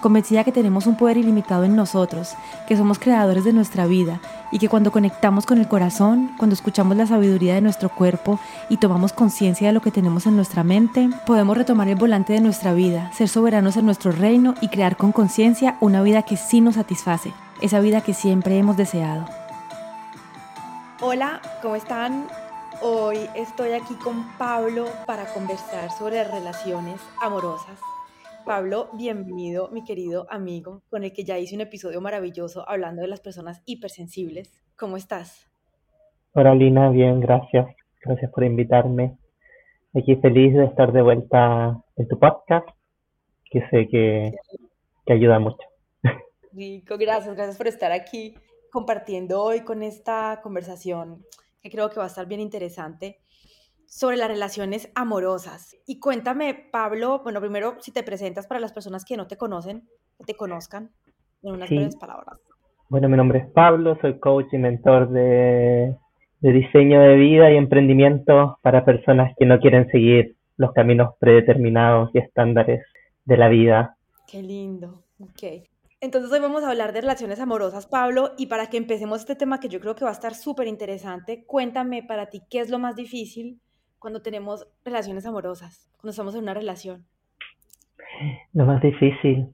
convencida que tenemos un poder ilimitado en nosotros, que somos creadores de nuestra vida y que cuando conectamos con el corazón, cuando escuchamos la sabiduría de nuestro cuerpo y tomamos conciencia de lo que tenemos en nuestra mente, podemos retomar el volante de nuestra vida, ser soberanos en nuestro reino y crear con conciencia una vida que sí nos satisface, esa vida que siempre hemos deseado. Hola, ¿cómo están? Hoy estoy aquí con Pablo para conversar sobre relaciones amorosas. Pablo, bienvenido, mi querido amigo, con el que ya hice un episodio maravilloso hablando de las personas hipersensibles. ¿Cómo estás? Hola Lina, bien, gracias. Gracias por invitarme. Aquí feliz de estar de vuelta en tu podcast, que sé que, que ayuda mucho. Rico, gracias, gracias por estar aquí compartiendo hoy con esta conversación que creo que va a estar bien interesante sobre las relaciones amorosas. Y cuéntame, Pablo, bueno, primero, si te presentas para las personas que no te conocen, que te conozcan, en unas breves palabras. Bueno, mi nombre es Pablo, soy coach y mentor de, de diseño de vida y emprendimiento para personas que no quieren seguir los caminos predeterminados y estándares de la vida. Qué lindo, ok. Entonces hoy vamos a hablar de relaciones amorosas, Pablo, y para que empecemos este tema que yo creo que va a estar súper interesante, cuéntame para ti qué es lo más difícil cuando tenemos relaciones amorosas, cuando estamos en una relación? Lo más difícil.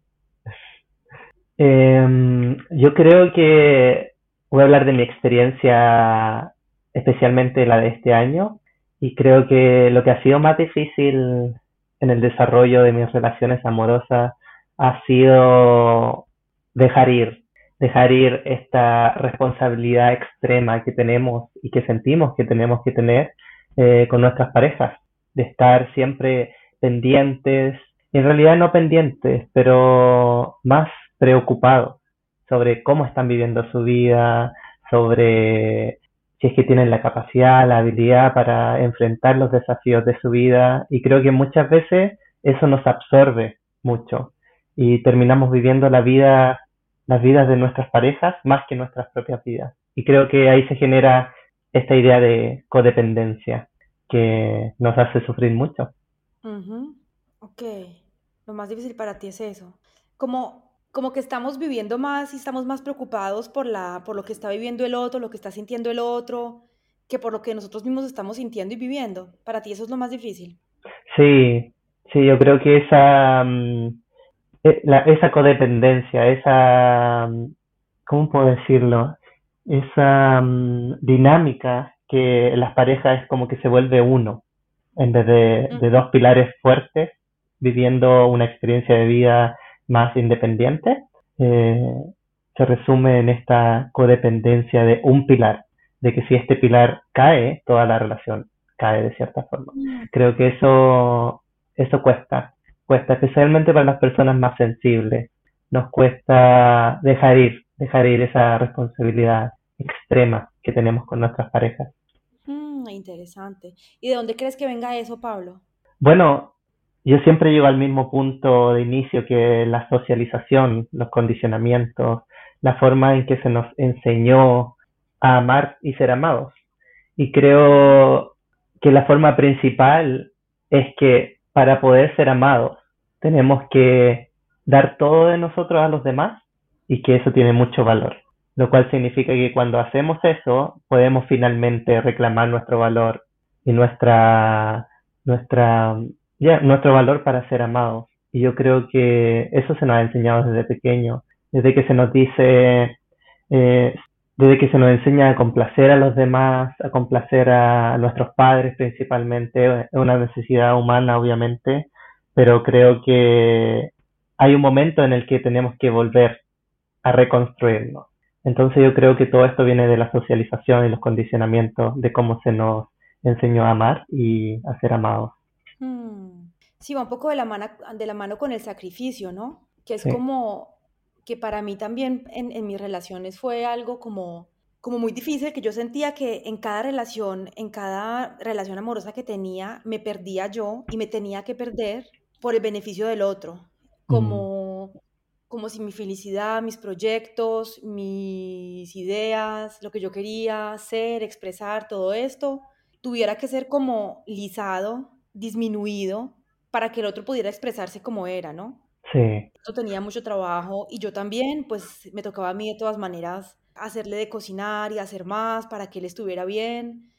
Em, yo creo que voy a hablar de mi experiencia, especialmente la de este año, y creo que lo que ha sido más difícil en el desarrollo de mis relaciones amorosas ha sido dejar ir, dejar ir esta responsabilidad extrema que tenemos y que sentimos que tenemos que tener eh, con nuestras parejas, de estar siempre pendientes, en realidad no pendientes, pero más preocupados sobre cómo están viviendo su vida, sobre si es que tienen la capacidad, la habilidad para enfrentar los desafíos de su vida y creo que muchas veces eso nos absorbe mucho y terminamos viviendo la vida, las vidas de nuestras parejas más que nuestras propias vidas. Y creo que ahí se genera esta idea de codependencia que nos hace sufrir mucho. Ok, lo más difícil para ti es eso. Como, como que estamos viviendo más y estamos más preocupados por, la, por lo que está viviendo el otro, lo que está sintiendo el otro, que por lo que nosotros mismos estamos sintiendo y viviendo. Para ti eso es lo más difícil. Sí, sí, yo creo que esa, mm, e, esa codependencia, esa, mm, ¿cómo puedo decirlo? Esa mm, dinámica que las parejas es como que se vuelve uno, en vez de, dos pilares fuertes, viviendo una experiencia de vida más independiente, eh, se resume en esta codependencia de un pilar, de que si este pilar cae, toda la relación cae de cierta forma. Mm. Creo que eso, eso cuesta, cuesta especialmente para las personas más sensibles. Nos cuesta dejar ir, dejar ir esa responsabilidad extrema que tenemos con nuestras parejas. Mm, interesante. ¿Y de dónde crees que venga eso, Pablo? Bueno, yo siempre llego al mismo punto de inicio que la socialización, los condicionamientos, la forma en que se nos enseñó a amar y ser amados. Y creo que la forma principal es que para poder ser amados tenemos que dar todo de nosotros a los demás y que eso tiene mucho valor, lo cual significa que cuando hacemos eso podemos finalmente reclamar nuestro valor y nuestra, nuestra, nuestro valor para ser amados. Y yo creo que eso se nos ha enseñado desde pequeño, desde que se nos dice, eh, desde que se nos enseña a complacer a los demás, a complacer a nuestros padres principalmente, es una necesidad humana obviamente, pero creo que hay un momento en el que tenemos que volver a reconstruirnos. Entonces yo creo que todo esto viene de la socialización y los condicionamientos de cómo se nos enseñó a amar y a ser amados. Hmm. Sí, va un poco de la, mano, de la mano con el sacrificio, ¿no? Que es como, que para mí también en, en mis relaciones fue algo como, como muy difícil, que yo sentía que en cada relación, en cada relación amorosa que tenía, me perdía yo y me tenía que perder por el beneficio del otro, como, como si mi felicidad, mis proyectos, mis ideas, lo que yo quería hacer, expresar, todo esto, tuviera que ser como lisado, disminuido, para que el otro pudiera expresarse como era, ¿no? Sí. Yo tenía mucho trabajo y yo también, pues me tocaba a mí de todas maneras hacerle de cocinar y hacer más para que él estuviera bien.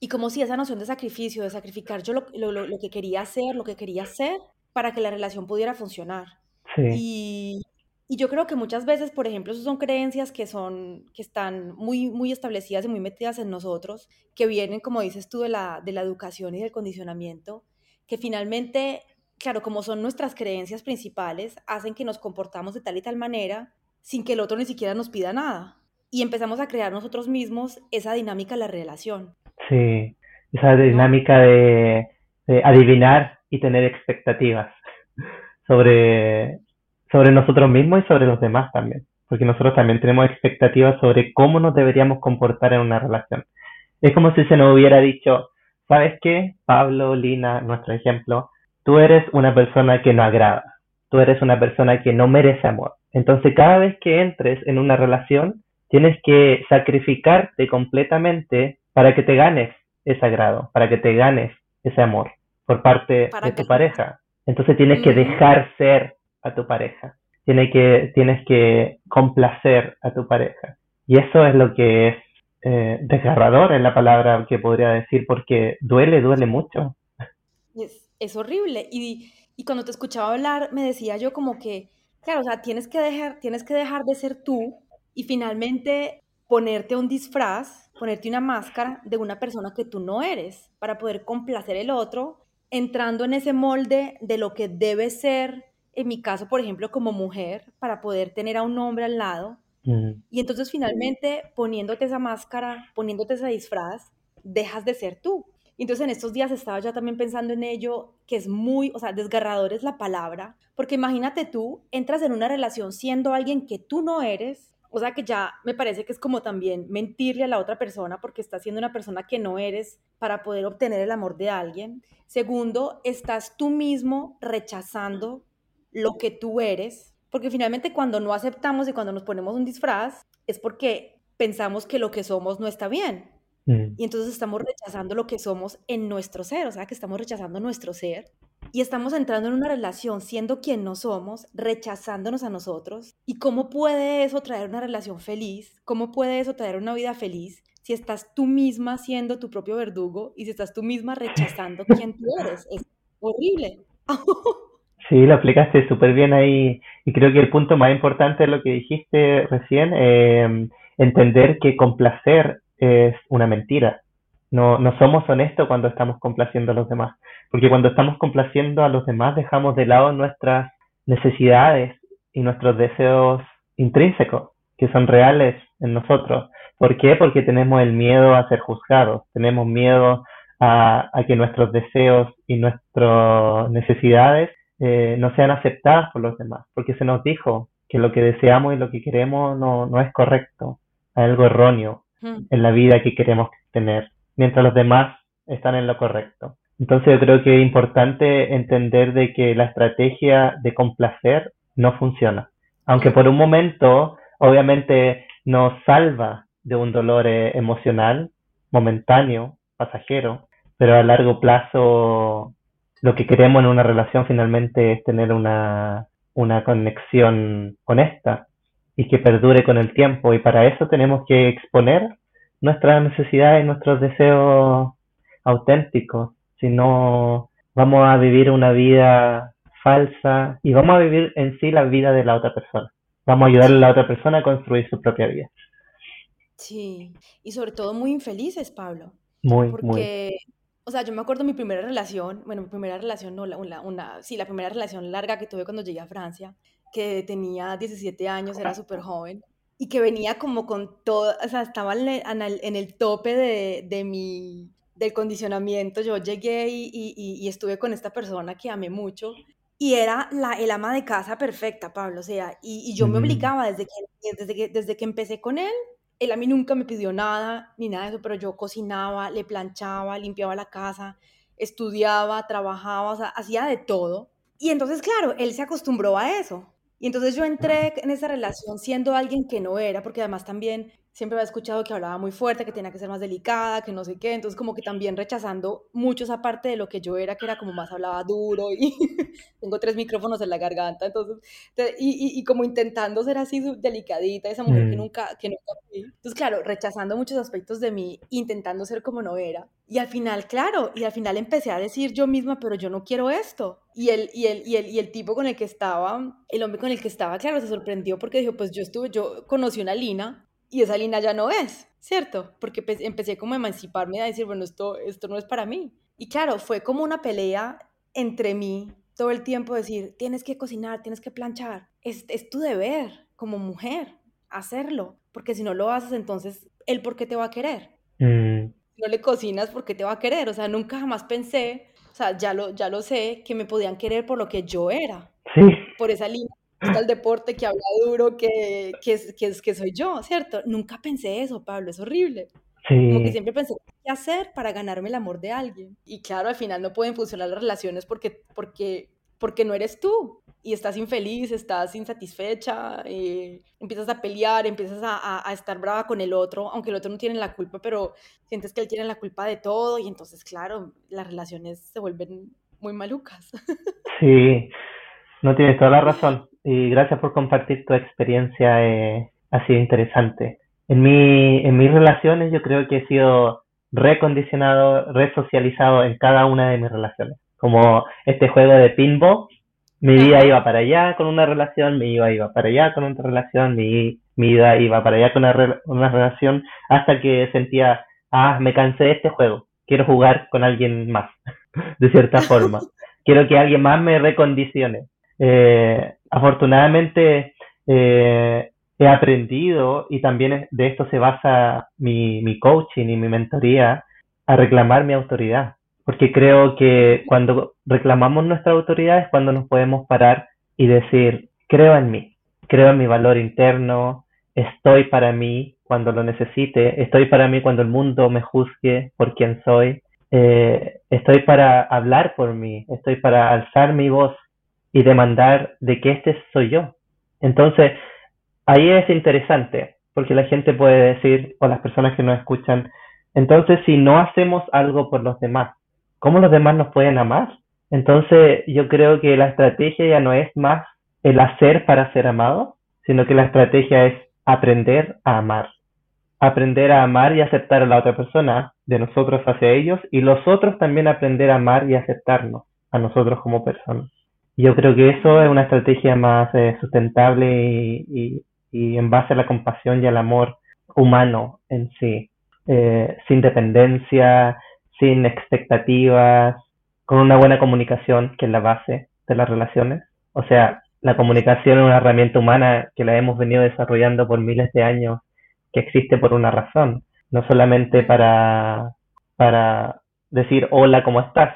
Y como si esa noción de sacrificio, de sacrificar yo lo, lo, lo que quería hacer, lo que quería hacer, para que la relación pudiera funcionar. Sí. Y, y yo creo que muchas veces, por ejemplo, esas son creencias que son, que están muy, muy establecidas y muy metidas en nosotros, que vienen, como dices tú, de la, de la educación y del condicionamiento, que finalmente, claro, como son nuestras creencias principales, hacen que nos comportamos de tal y tal manera sin que el otro ni siquiera nos pida nada. Y empezamos a crear nosotros mismos esa dinámica de la relación. Sí, esa dinámica de, de adivinar y tener expectativas sobre, sobre nosotros mismos y sobre los demás también, porque nosotros también tenemos expectativas sobre cómo nos deberíamos comportar en una relación. Es como si se nos hubiera dicho, ¿sabes qué? Pablo, Lina, nuestro ejemplo, tú eres una persona que no agrada, tú eres una persona que no merece amor. Entonces cada vez que entres en una relación, tienes que sacrificarte completamente para que te ganes ese agrado, para que te ganes ese amor por parte de tu pareja. Entonces tienes que dejar ser a tu pareja. Tienes que, tienes que complacer a tu pareja. Y eso es lo que es eh, desgarrador en la palabra que podría decir, porque duele, duele mucho. Es, es horrible. Y, y, cuando te escuchaba hablar, me decía yo como que, claro, o sea, tienes que dejar, tienes que dejar de ser tú y finalmente ponerte un disfraz, ponerte una máscara de una persona que tú no eres para poder complacer el otro entrando en ese molde de lo que debe ser, en mi caso, por ejemplo, como mujer, para poder tener a un hombre al lado. Y entonces finalmente poniéndote esa máscara, poniéndote ese disfraz, dejas de ser tú. Y entonces en estos días estaba ya también pensando en ello, que es muy, o sea, desgarrador es la palabra, porque imagínate tú, entras en una relación siendo alguien que tú no eres, o sea que ya me parece que es como también mentirle a la otra persona porque estás siendo una persona que no eres para poder obtener el amor de alguien. Segundo, estás tú mismo rechazando lo que tú eres, porque finalmente cuando no aceptamos y cuando nos ponemos un disfraz es porque pensamos que lo que somos no está bien. Mm. Y entonces estamos rechazando lo que somos en nuestro ser, o sea que estamos rechazando nuestro ser y estamos entrando en una relación siendo quien no somos, rechazándonos a nosotros. ¿Y cómo puede eso traer una relación feliz? ¿Cómo puede eso traer una vida feliz si estás tú misma siendo tu propio verdugo y si estás tú misma rechazando quién tú eres? Es horrible. Sí, lo explicaste súper bien ahí y creo que el punto más importante es lo que dijiste recién, eh, entender que complacer es una mentira. No, no somos honestos cuando estamos complaciendo a los demás, porque cuando estamos complaciendo a los demás dejamos de lado nuestras necesidades y nuestros deseos intrínsecos, que son reales en nosotros. ¿Por qué? Porque tenemos el miedo a ser juzgados, tenemos miedo a, a que nuestros deseos y nuestras necesidades eh, no sean aceptadas por los demás, porque se nos dijo que lo que deseamos y lo que queremos no, no es correcto, hay algo erróneo hmm. en la vida que queremos tener mientras los demás están en lo correcto. Entonces yo creo que es importante entender de que la estrategia de complacer no funciona. Aunque por un momento, obviamente, nos salva de un dolor eh, emocional, momentáneo, pasajero, pero a largo plazo lo que queremos en una relación finalmente es tener una, una conexión honesta y que perdure con el tiempo. Y para eso tenemos que exponer nuestras necesidades y nuestros deseos auténticos, si no vamos a vivir una vida falsa y vamos a vivir en sí la vida de la otra persona. Vamos a ayudar a la otra persona a construir su propia vida. Sí, y sobre todo muy infelices, Pablo. Muy, porque, muy. O sea, yo me acuerdo mi primera relación, bueno, mi primera relación, no, la, una, una, sí, la primera relación larga que tuve cuando llegué a Francia, que tenía 17 años, era súper joven y que venía como con todo, o sea, estaba en el, tope de, de, mi, del condicionamiento. Yo llegué y, y, y, estuve con esta persona que amé mucho y era la, el ama de casa perfecta, Pablo, o sea, y, yo me obligaba desde que, desde, que, desde que empecé con él, él a mí nunca me pidió nada, ni nada de eso, pero yo cocinaba, le planchaba, limpiaba la casa, estudiaba, trabajaba, o sea, hacía de todo. Y entonces, claro, él se acostumbró a eso. Y entonces yo entré en esa relación siendo alguien que no era, porque además también siempre había escuchado que hablaba muy fuerte, que tenía que ser más delicada, que no sé qué, entonces como que también rechazando mucho esa parte de lo que yo era, que era como más hablaba duro y tengo tres micrófonos en la garganta, entonces, y, y, como intentando ser así delicadita, esa mujer que mm. nunca, que nunca fui. Entonces, claro, rechazando muchos aspectos de mí, intentando ser como no era. Y al final, claro, y al final empecé a decir yo misma, pero yo no quiero esto. Y el, y el, y el, y el tipo con el que estaba, el hombre con el que estaba, claro, se sorprendió porque dijo, pues yo estuve, yo conocí una Lina y esa línea ya no es, ¿cierto? Porque empecé como a emanciparme a decir, bueno, esto, esto no es para mí. Y claro, fue como una pelea entre mí todo el tiempo, decir, tienes que cocinar, tienes que planchar, es, es tu deber como mujer hacerlo, porque si no lo haces, entonces, ¿él por qué te va a querer? Mm. no le cocinas, ¿por qué te va a querer? O sea, nunca jamás pensé, o sea, ya lo, ya lo sé, que me podían querer por lo que yo era. Sí. Por esa línea el deporte que habla duro, que, que, que, que soy yo, ¿cierto? Nunca pensé eso, Pablo, es horrible. Sí. Como que siempre pensé, ¿qué hacer para ganarme el amor de alguien? Y claro, al final no pueden funcionar las relaciones porque, porque, porque no eres tú. Y estás infeliz, estás insatisfecha, eh, empiezas a pelear, empiezas a, a, estar brava con el otro, aunque el otro no tiene la culpa, pero sientes que él tiene la culpa de todo y entonces, claro, las relaciones se vuelven muy malucas. Sí, no tienes toda la razón y gracias por compartir tu experiencia, eh, ha sido interesante. En, mi, en mis relaciones yo creo que he sido recondicionado, resocializado en cada una de mis relaciones. Como este juego de pinball, mi vida iba para allá con una relación, mi vida iba para allá con otra relación, mi, mi vida iba para allá con una, una relación, hasta que sentía, ah, me cansé de este juego, quiero jugar con alguien más, de cierta forma. Quiero que alguien más me recondicione. Eh, afortunadamente eh, he aprendido y también de esto se basa mi, mi coaching y mi mentoría a reclamar mi autoridad. Porque creo que cuando reclamamos nuestra autoridad es cuando nos podemos parar y decir, creo en mí, creo en mi valor interno, estoy para mí cuando lo necesite, estoy para mí cuando el mundo me juzgue por quien soy, eh, estoy para hablar por mí, estoy para alzar mi voz y demandar de que este soy yo. Entonces, ahí es interesante, porque la gente puede decir, o las personas que nos escuchan, entonces si no hacemos algo por los demás, ¿cómo los demás nos pueden amar? Entonces, yo creo que la estrategia ya no es más el hacer para ser amado, sino que la estrategia es aprender a amar. Aprender a amar y aceptar a la otra persona, de nosotros hacia ellos, y los otros también aprender a amar y aceptarnos a nosotros como personas. Yo creo que eso es una estrategia más eh, sustentable y, en base a la compasión y al amor humano en sí, eh, sin dependencia, sin expectativas, con una buena comunicación, que es la base de las relaciones. O sea, la comunicación es una herramienta humana que la hemos venido desarrollando por miles de años, que existe por una razón, no solamente para, para decir hola, ¿cómo estás?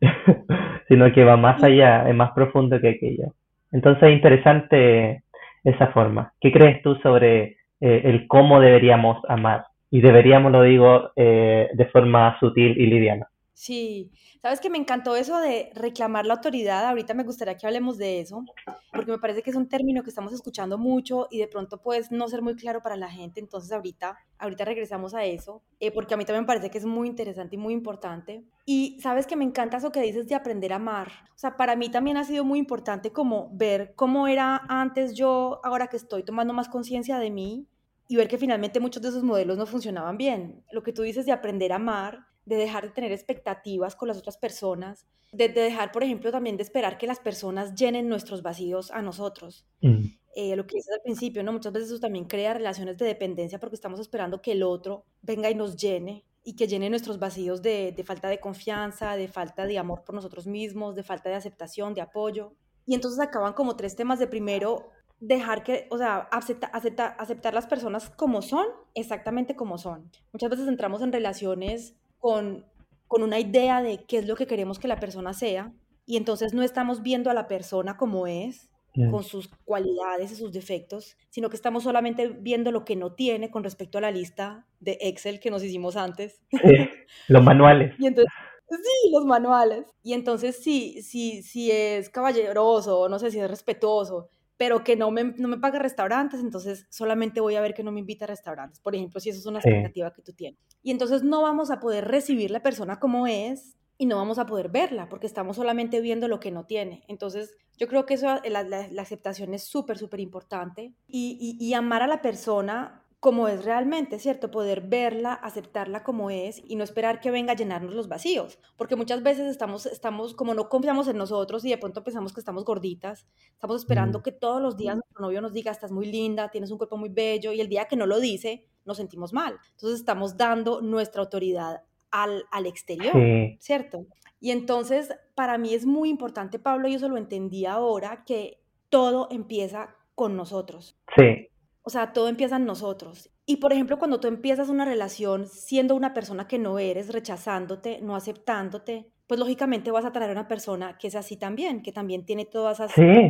sino que va más allá, es más profundo que aquello. Entonces es interesante esa forma. ¿Qué crees tú sobre eh, el cómo deberíamos amar? Y deberíamos, lo digo, eh, de forma sutil y liviana. Sí, sabes que me encantó eso de reclamar la autoridad. Ahorita me gustaría que hablemos de eso, porque me parece que es un término que estamos escuchando mucho y de pronto puede no ser muy claro para la gente. Entonces ahorita, ahorita regresamos a eso, eh, porque a mí también me parece que es muy interesante y muy importante. Y sabes que me encanta eso que dices de aprender a amar. O sea, para mí también ha sido muy importante como ver cómo era antes yo, ahora que estoy tomando más conciencia de mí y ver que finalmente muchos de esos modelos no funcionaban bien. Lo que tú dices de aprender a amar de dejar de tener expectativas con las otras personas, de, dejar, por ejemplo, también de esperar que las personas llenen nuestros vacíos a nosotros. Mm. Eh, lo que dices al principio, ¿no? Muchas veces eso también crea relaciones de dependencia porque estamos esperando que el otro venga y nos llene y que llene nuestros vacíos de, de falta de confianza, de falta de amor por nosotros mismos, de falta de aceptación, de apoyo. Y entonces acaban como tres temas de primero, dejar que, o sea, acepta, acepta, aceptar las personas como son, exactamente como son. Muchas veces entramos en relaciones con, con una idea de qué es lo que queremos que la persona sea y entonces no estamos viendo a la persona como es, con sus cualidades y sus defectos, sino que estamos solamente viendo lo que no tiene con respecto a la lista de Excel que nos hicimos antes. los manuales. y entonces, sí, los manuales. Y entonces sí, sí, sí es caballeroso, no sé si es respetuoso, pero que no me, no me paga restaurantes, entonces solamente voy a ver que no me invita a restaurantes, por ejemplo, si eso es una expectativa que tú tienes. Y entonces no vamos a poder recibir la persona como es y no vamos a poder verla porque estamos solamente viendo lo que no tiene. Entonces, yo creo que eso, la, la, aceptación es súper, súper importante y, y, amar a la persona como es realmente, ¿cierto? Poder verla, aceptarla como es y no esperar que venga a llenarnos los vacíos, porque muchas veces estamos, estamos como no confiamos en nosotros y de pronto pensamos que estamos gorditas, estamos esperando mm. que todos los días nuestro novio nos diga, estás muy linda, tienes un cuerpo muy bello y el día que no lo dice, nos sentimos mal. Entonces estamos dando nuestra autoridad al, al exterior, ¿cierto? Y entonces, para mí es muy importante, Pablo, y eso lo entendí ahora, que todo empieza con nosotros. Sí. O sea, todo empieza en nosotros. Y por ejemplo, cuando tú empiezas una relación siendo una persona que no eres, rechazándote, no aceptándote, pues lógicamente vas a traer a una persona que es así también, que también tiene toda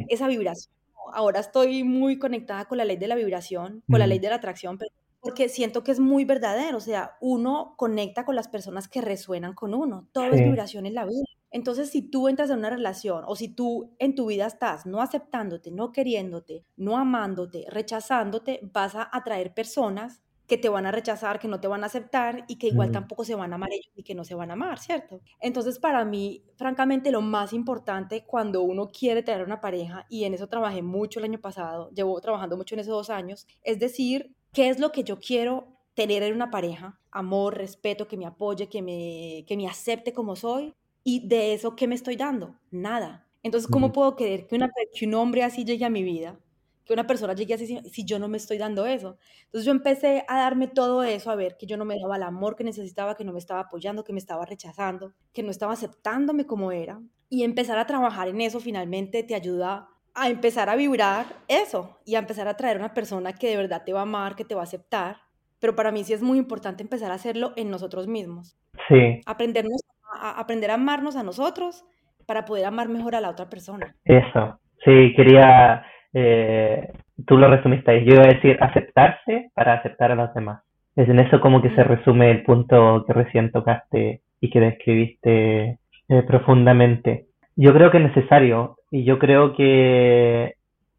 esa vibración. Ahora estoy muy conectada con la ley de la vibración, con la ley de la atracción, pero porque siento que es muy verdadero, o sea, uno conecta con las personas que resuenan con uno, todo es vibración en la vida. Entonces, si tú entras en una relación o si tú en tu vida estás no aceptándote, no queriéndote, no amándote, rechazándote, vas a atraer personas que te van a rechazar, que no te van a aceptar y que igual tampoco se van a amar ellos y que no se van a amar, ¿cierto? Entonces, para mí, francamente, lo más importante cuando uno quiere tener una pareja, y en eso trabajé mucho el año pasado, llevo trabajando mucho en esos dos años, es decir, ¿Qué es lo que yo quiero tener en una pareja? Amor, respeto, que me apoye, que me, que me acepte como soy. Y de eso, ¿qué me estoy dando? Nada. Entonces, ¿cómo puedo querer que, una, que un hombre así llegue a mi vida? Que una persona llegue así si yo no me estoy dando eso. Entonces yo empecé a darme todo eso, a ver que yo no me daba el amor que necesitaba, que no me estaba apoyando, que me estaba rechazando, que no estaba aceptándome como era. Y empezar a trabajar en eso finalmente te ayuda a empezar a vibrar eso y a empezar a traer una persona que de verdad te va a amar, que te va a aceptar. Pero para mí sí es muy importante empezar a hacerlo en nosotros mismos. Sí. Aprendernos a, aprender a amarnos a nosotros para poder amar mejor a la otra persona. Eso. Sí, quería, eh, tú lo resumiste ahí. Yo iba a decir aceptarse para aceptar a los demás. Es en eso como que se resume el punto que recién tocaste y que describiste eh, profundamente. Yo creo que es necesario y yo creo que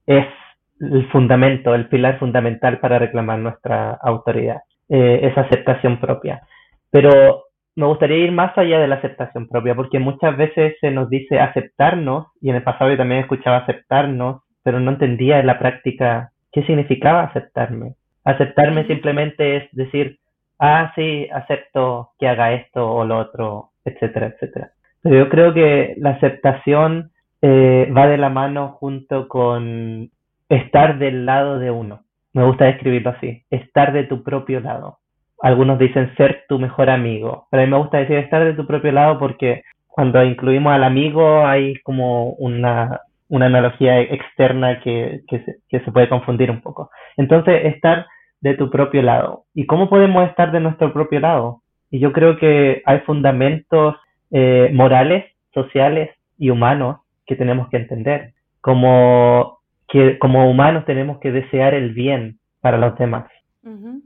es el fundamento, el pilar fundamental para reclamar nuestra autoridad, eh, esa aceptación propia. Pero me gustaría ir más allá de la aceptación propia, porque muchas veces se nos dice aceptarnos, y en el pasado yo también escuchaba aceptarnos, pero no entendía en la práctica qué significaba aceptarme. Aceptarme simplemente es decir, ah, sí, acepto que haga esto o lo otro, etcétera, etcétera. Pero yo creo que la aceptación eh, va de la mano junto con estar del lado de uno. Me gusta describirlo así, estar de tu propio lado. Algunos dicen ser tu mejor amigo, pero a mí me gusta decir estar de tu propio lado porque cuando incluimos al amigo hay como una, una analogía externa que, que, se, que se puede confundir un poco. Entonces, estar de tu propio lado. ¿Y cómo podemos estar de nuestro propio lado? Y yo creo que hay fundamentos eh, morales, sociales y humanos que tenemos que entender. Como, que, como humanos tenemos que desear el bien para los demás.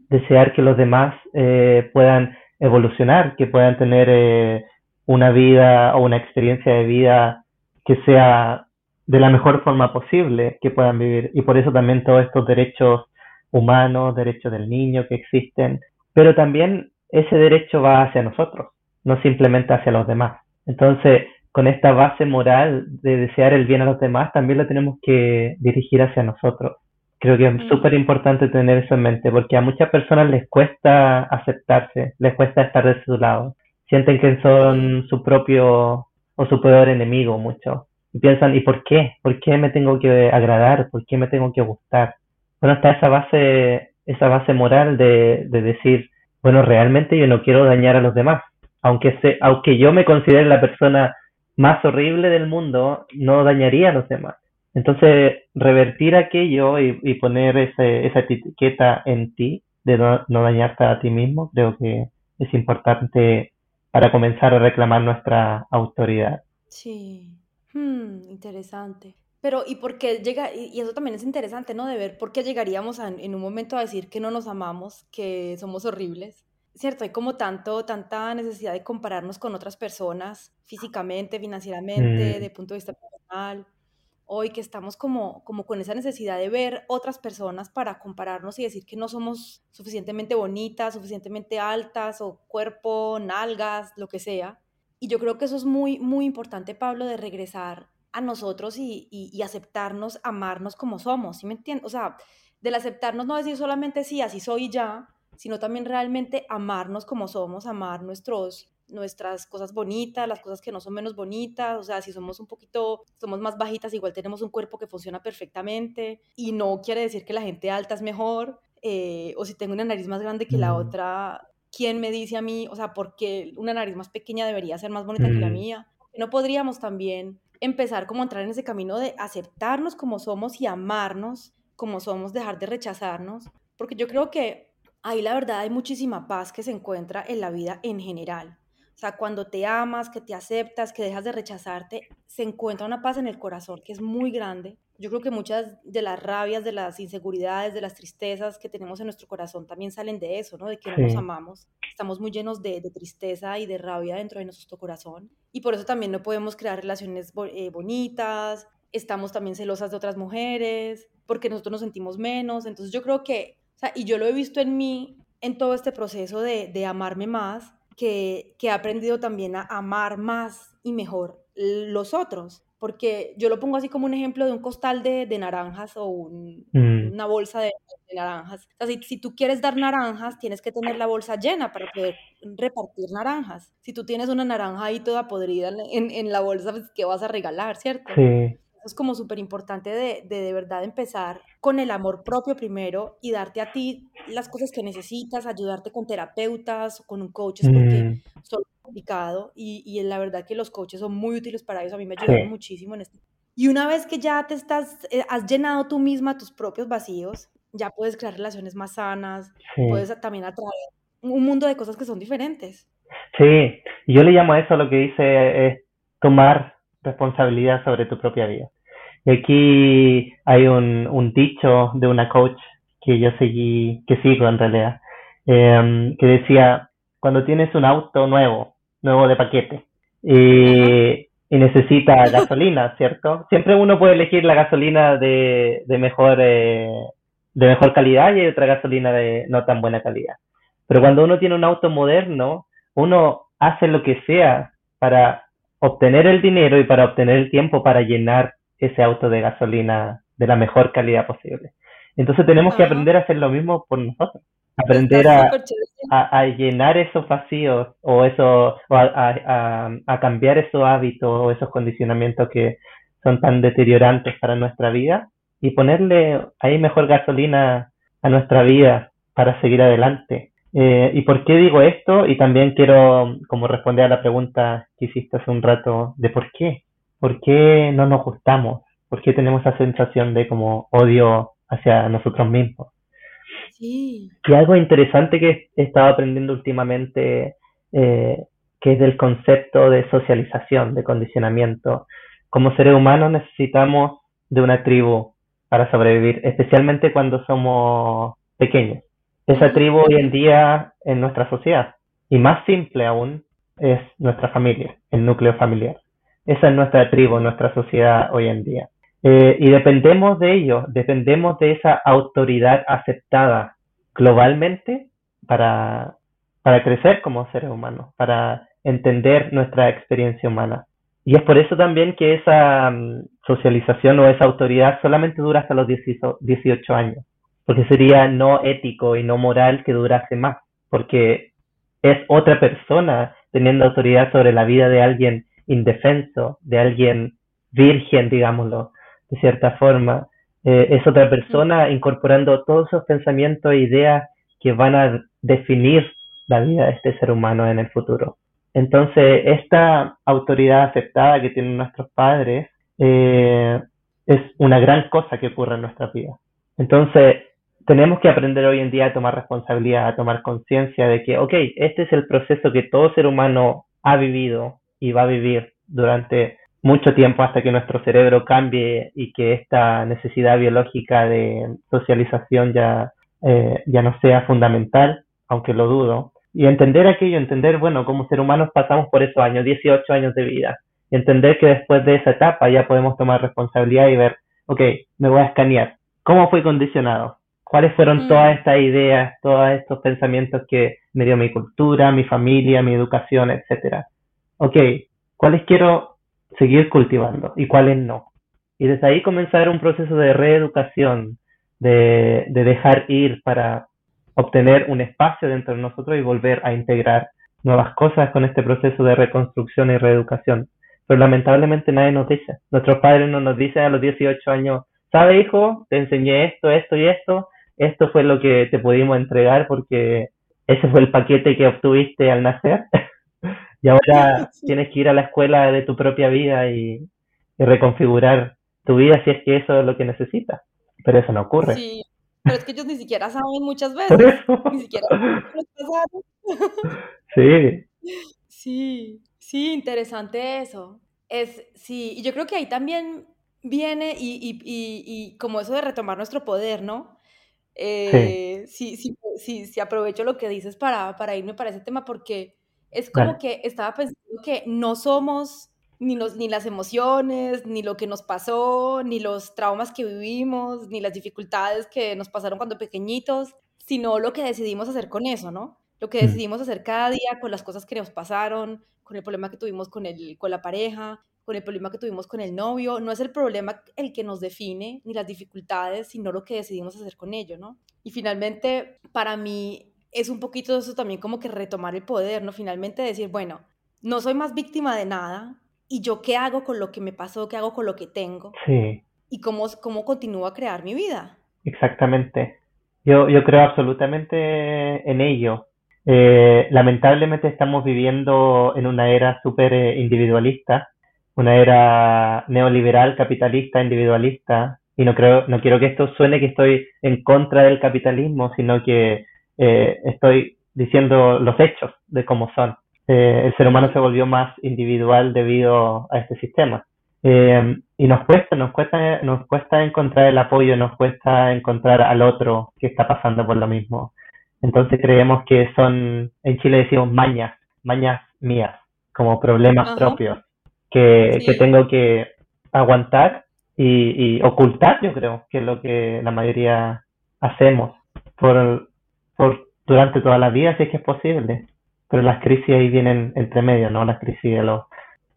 Desear que los demás eh, puedan evolucionar, que puedan tener eh, una vida o una experiencia de vida que sea de la mejor forma posible que puedan vivir. Y por eso también todos estos derechos humanos, derechos del niño que existen, pero también ese derecho va hacia nosotros, no simplemente hacia los demás. Entonces, con esta base moral de desear el bien a los demás, también lo tenemos que dirigir hacia nosotros. Creo que es mm. súper importante tener eso en mente, porque a muchas personas les cuesta aceptarse, les cuesta estar de su lado. Sienten que son su propio o su peor enemigo mucho. Y piensan, ¿y por qué? ¿Por qué me tengo que agradar? ¿Por qué me tengo que gustar? Bueno, está esa base, esa base moral de, de decir, bueno, realmente yo no quiero dañar a los demás. Aunque, se, aunque yo me considere la persona más horrible del mundo no dañaría a los demás. Entonces, revertir aquello y, poner ese, esa etiqueta en ti, de no, dañarte a ti mismo, creo que es importante para comenzar a reclamar nuestra autoridad. Sí. Hmm, interesante. Pero, ¿y por qué llega? Y eso también es interesante, ¿no? De ver por qué llegaríamos en un momento a decir que no nos amamos, que somos horribles. ¿Cierto? Hay como tanto, tanta necesidad de compararnos con otras personas, físicamente, financieramente, mm. de punto de vista personal. Hoy que estamos como, como con esa necesidad de ver otras personas para compararnos y decir que no somos suficientemente bonitas, suficientemente altas o cuerpo, nalgas, lo que sea. Y yo creo que eso es muy, muy importante, Pablo, de regresar a nosotros y, y, aceptarnos, amarnos como somos, ¿sí me entiendes? O sea, del aceptarnos no decir solamente sí, así soy ya, sino también realmente amarnos como somos, amar nuestros, nuestras cosas bonitas, las cosas que no son menos bonitas, o sea, si somos un poquito, somos más bajitas, igual tenemos un cuerpo que funciona perfectamente y no quiere decir que la gente alta es mejor, eh, o si tengo una nariz más grande que la otra, ¿quién me dice a mí, o sea, por qué una nariz más pequeña debería ser más bonita que la mía? ¿No podríamos también empezar como a entrar en ese camino de aceptarnos como somos y amarnos como somos, dejar de rechazarnos, porque yo creo que ahí la verdad hay muchísima paz que se encuentra en la vida en general. O sea, cuando te amas, que te aceptas, que dejas de rechazarte, se encuentra una paz en el corazón que es muy grande. Yo creo que muchas de las rabias, de las inseguridades, de las tristezas que tenemos en nuestro corazón también salen de eso, ¿no? De que no nos amamos. Estamos muy llenos de, tristeza y de rabia dentro de nuestro corazón. Y por eso también no podemos crear relaciones eh, bonitas. Estamos también celosas de otras mujeres, porque nosotros nos sentimos menos. Entonces yo creo que, o sea, y yo lo he visto en mí, en todo este proceso de, de amarme más, que, que he aprendido también a amar más y mejor los otros porque yo lo pongo así como un ejemplo de un costal de, de naranjas o mm. una bolsa de, naranjas. O sea, si, si, tú quieres dar naranjas, tienes que tener la bolsa llena para poder repartir naranjas. Si tú tienes una naranja ahí toda podrida en, en la bolsa, pues, ¿qué vas a regalar, cierto? Sí es como súper importante de, de, verdad empezar con el amor propio primero y darte a ti las cosas que necesitas, ayudarte con terapeutas, con un coach, porque mm. son complicado y, y la verdad que los coaches son muy útiles para eso, a mí me ayudaron muchísimo en este. Y una vez que ya te estás, eh, has llenado tú misma tus propios vacíos, ya puedes crear relaciones más sanas, puedes también atraer un mundo de cosas que son diferentes. Sí, yo le llamo a eso lo que dice es tomar responsabilidad sobre tu propia vida. Y aquí hay un, un dicho de una coach que yo seguí, que sigo en realidad, em, que decía, cuando tienes un auto nuevo, nuevo de paquete, y, y necesita gasolina, ¿cierto? Siempre uno puede elegir la gasolina de, de mejor eh, de mejor calidad y otra gasolina de no tan buena calidad. Pero cuando uno tiene un auto moderno, uno hace lo que sea para obtener el dinero y para obtener el tiempo para llenar ese auto de gasolina de la mejor calidad posible. Entonces tenemos que aprender a hacer lo mismo por nosotros. Aprender a, a, llenar esos vacíos o, eso, o a, a, cambiar esos hábitos o esos condicionamientos que son tan deteriorantes para nuestra vida y ponerle ahí mejor gasolina a nuestra vida para seguir adelante. Eh, ¿Y por qué digo esto? Y también quiero como responder a la pregunta que hiciste hace un rato de por qué. ¿Por qué no nos gustamos? ¿Por qué tenemos esa sensación de como odio hacia nosotros mismos? Sí. Y algo interesante que he estado aprendiendo últimamente, eh, que es del concepto de socialización, de condicionamiento. Como seres humanos necesitamos de una tribu para sobrevivir, especialmente cuando somos pequeños. Esa tribu hoy en día en nuestra sociedad, y más simple aún, es nuestra familia, el núcleo familiar. Esa es nuestra tribu, nuestra sociedad hoy en día. Eh, y dependemos de ello, dependemos de esa autoridad aceptada globalmente para, para crecer como seres humanos, para entender nuestra experiencia humana. Y es por eso también que esa mm, socialización o esa autoridad solamente dura hasta los 18 años, porque sería no ético y no moral que durase más, porque es otra persona teniendo autoridad sobre la vida de alguien indefenso, de alguien virgen, digámoslo, de cierta forma. Eh, es otra persona incorporando todos esos pensamientos e ideas que van a definir la vida de este ser humano en el futuro. Entonces, esta autoridad aceptada que tienen nuestros padres eh, es una gran cosa que ocurre en nuestra vida. Entonces, tenemos que aprender hoy en día a tomar responsabilidad, a tomar conciencia de que, ok, este es el proceso que todo ser humano ha vivido y va a vivir durante mucho tiempo hasta que nuestro cerebro cambie y que esta necesidad biológica de socialización ya, eh, ya no sea fundamental, aunque lo dudo. Y entender aquello, entender, bueno, como ser humanos pasamos por esos años, 18 años de vida, y entender que después de esa etapa ya podemos tomar responsabilidad y ver, ok, me voy a escanear. ¿Cómo fui condicionado? ¿Cuáles fueron mm. todas estas ideas, todos estos pensamientos que me dio mi cultura, mi familia, mi educación, etcétera? Ok, ¿cuáles quiero seguir cultivando y cuáles no? Y desde ahí comenzar un proceso de reeducación, de, de dejar ir para obtener un espacio dentro de nosotros y volver a integrar nuevas cosas con este proceso de reconstrucción y reeducación. Pero lamentablemente nadie nos dice. Nuestros padres no nos dicen a los 18 años, ¿sabe hijo? Te enseñé esto, esto y esto. Esto fue lo que te pudimos entregar porque ese fue el paquete que obtuviste al nacer. y ahora tienes que ir a la escuela de tu propia vida y, reconfigurar tu vida si es que eso es lo que necesitas. Pero eso no ocurre. Sí, pero es que ellos ni siquiera saben muchas veces. Ni siquiera Sí. Sí, sí, interesante eso. Es, sí, y yo creo que ahí también viene y, y, y, como eso de retomar nuestro poder, ¿no? Eh, sí. Sí, sí, sí, aprovecho lo que dices para, para irme para ese tema porque es como que estaba pensando que no somos ni, los, ni las emociones, ni lo que nos pasó, ni los traumas que vivimos, ni las dificultades que nos pasaron cuando pequeñitos, sino lo que decidimos hacer con eso, ¿no? Lo que mm. decidimos hacer cada día con las cosas que nos pasaron, con el problema que tuvimos con, el, con la pareja, con el problema que tuvimos con el novio. No es el problema el que nos define, ni las dificultades, sino lo que decidimos hacer con ello, ¿no? Y finalmente, para mí, es un poquito eso también como que retomar el poder, ¿no? Finalmente decir, bueno, no soy más víctima de nada, y yo qué hago con lo que me pasó, qué hago con lo que tengo. Sí. Y cómo, cómo continúo a crear mi vida. Exactamente. Yo, yo creo absolutamente en ello. Eh, lamentablemente estamos viviendo en una era súper eh, individualista, una era neoliberal, capitalista, individualista, y no creo, no quiero que esto suene que estoy en contra del capitalismo, sino que eh, estoy diciendo los hechos de cómo son. Eh, el ser humano se volvió más individual debido a este sistema. Eh, y nos cuesta, nos cuesta, nos cuesta encontrar el apoyo, nos cuesta encontrar al otro que está pasando por lo mismo. Entonces creemos que son, en Chile decimos mañas, mañas mías, como problemas propios, que, que, tengo que aguantar y, y, ocultar, yo creo, que es lo que la mayoría hacemos por, por durante toda la vida, si es que es posible pero las crisis ahí vienen entre medio, ¿no? Las crisis de los